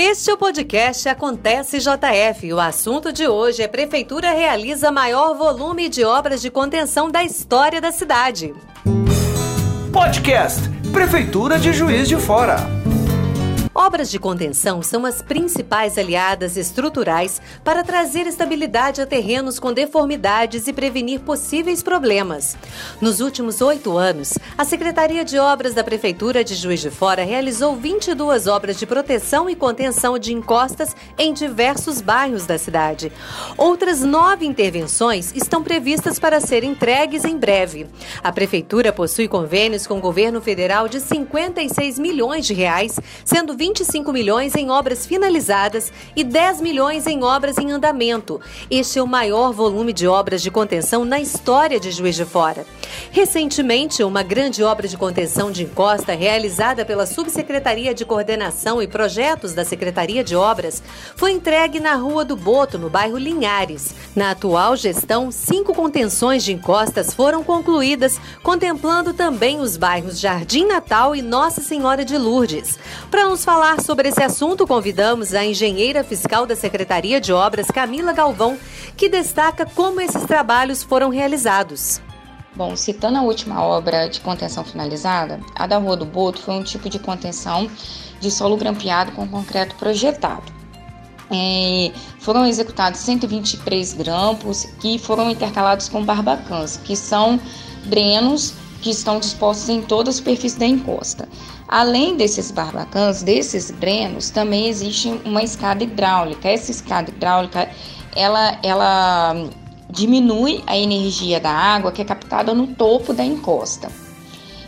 Este é o podcast Acontece JF. O assunto de hoje é Prefeitura realiza maior volume de obras de contenção da história da cidade. Podcast Prefeitura de Juiz de Fora. Obras de contenção são as principais aliadas estruturais para trazer estabilidade a terrenos com deformidades e prevenir possíveis problemas. Nos últimos oito anos, a Secretaria de Obras da Prefeitura de Juiz de Fora realizou 22 obras de proteção e contenção de encostas em diversos bairros da cidade. Outras nove intervenções estão previstas para serem entregues em breve. A Prefeitura possui convênios com o governo federal de 56 milhões de reais, sendo 20 25 milhões em obras finalizadas e 10 milhões em obras em andamento. Este é o maior volume de obras de contenção na história de Juiz de Fora. Recentemente, uma grande obra de contenção de encosta realizada pela Subsecretaria de Coordenação e Projetos da Secretaria de Obras foi entregue na Rua do Boto, no bairro Linhares. Na atual gestão, cinco contenções de encostas foram concluídas, contemplando também os bairros Jardim Natal e Nossa Senhora de Lourdes. Para nos falar sobre esse assunto, convidamos a engenheira fiscal da Secretaria de Obras, Camila Galvão, que destaca como esses trabalhos foram realizados. Bom, citando a última obra de contenção finalizada, a da Rua do Boto foi um tipo de contenção de solo grampeado com concreto projetado. É, foram executados 123 grampos que foram intercalados com barbacãs, que são drenos que estão dispostos em toda a superfície da encosta. Além desses barbacãs, desses drenos, também existe uma escada hidráulica. Essa escada hidráulica, ela, ela diminui a energia da água que é captada no topo da encosta.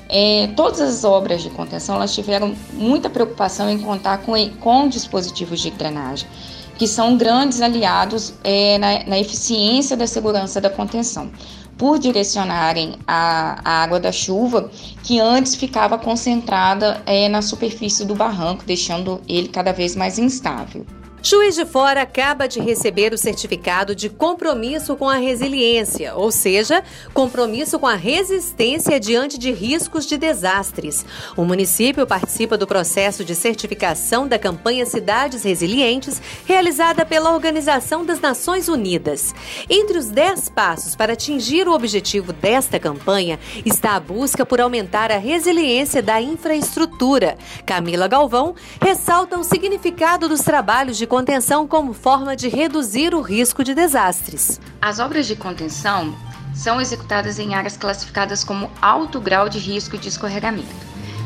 É, todas as obras de contenção elas tiveram muita preocupação em contar com, com dispositivos de drenagem, que são grandes aliados é, na, na eficiência da segurança da contenção por direcionarem a, a água da chuva, que antes ficava concentrada é, na superfície do barranco, deixando ele cada vez mais instável. Juiz de Fora acaba de receber o certificado de compromisso com a resiliência, ou seja, compromisso com a resistência diante de riscos de desastres. O município participa do processo de certificação da campanha Cidades Resilientes, realizada pela Organização das Nações Unidas. Entre os 10 passos para atingir o objetivo desta campanha está a busca por aumentar a resiliência da infraestrutura. Camila Galvão ressalta o significado dos trabalhos de contenção como forma de reduzir o risco de desastres. As obras de contenção são executadas em áreas classificadas como alto grau de risco de escorregamento.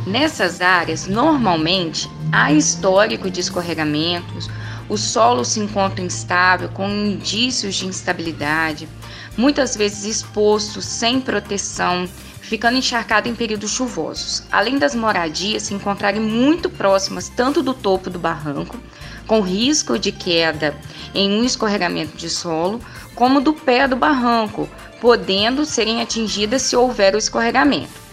Nessas áreas, normalmente, há histórico de escorregamentos, o solo se encontra instável, com indícios de instabilidade, muitas vezes exposto, sem proteção, ficando encharcado em períodos chuvosos. Além das moradias se encontrarem muito próximas tanto do topo do barranco, com risco de queda em um escorregamento de solo, como do pé do barranco, podendo serem atingidas se houver o escorregamento.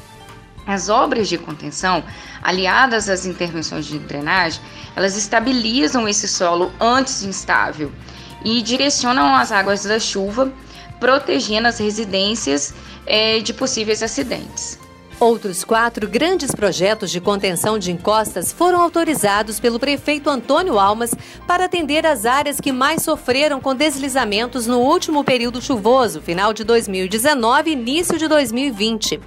As obras de contenção, aliadas às intervenções de drenagem, elas estabilizam esse solo antes instável e direcionam as águas da chuva, protegendo as residências é, de possíveis acidentes. Outros quatro grandes projetos de contenção de encostas foram autorizados pelo prefeito Antônio Almas para atender as áreas que mais sofreram com deslizamentos no último período chuvoso, final de 2019 e início de 2020.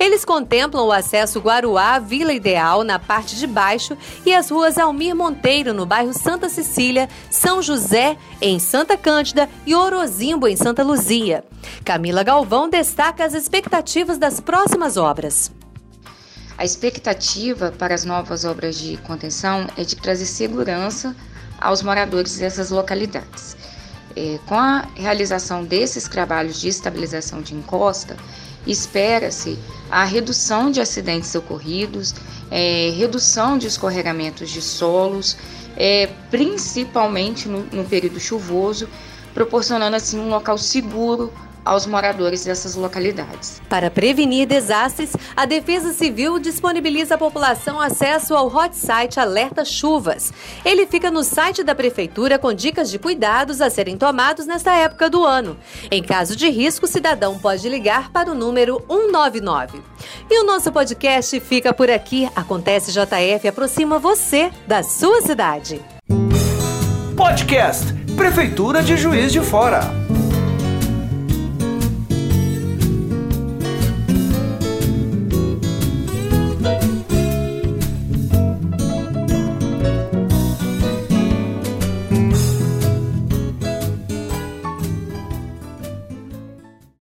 Eles contemplam o acesso Guaruá, Vila Ideal, na parte de baixo, e as ruas Almir Monteiro, no bairro Santa Cecília, São José, em Santa Cândida e Orozimbo, em Santa Luzia. Camila Galvão destaca as expectativas das próximas obras. A expectativa para as novas obras de contenção é de trazer segurança aos moradores dessas localidades. É, com a realização desses trabalhos de estabilização de encosta, espera-se a redução de acidentes ocorridos, é, redução de escorregamentos de solos, é, principalmente no, no período chuvoso, proporcionando assim um local seguro aos moradores dessas localidades. Para prevenir desastres, a Defesa Civil disponibiliza à população acesso ao hot site Alerta Chuvas. Ele fica no site da Prefeitura com dicas de cuidados a serem tomados nesta época do ano. Em caso de risco, o cidadão pode ligar para o número 199. E o nosso podcast fica por aqui. Acontece JF aproxima você da sua cidade. Podcast Prefeitura de Juiz de Fora.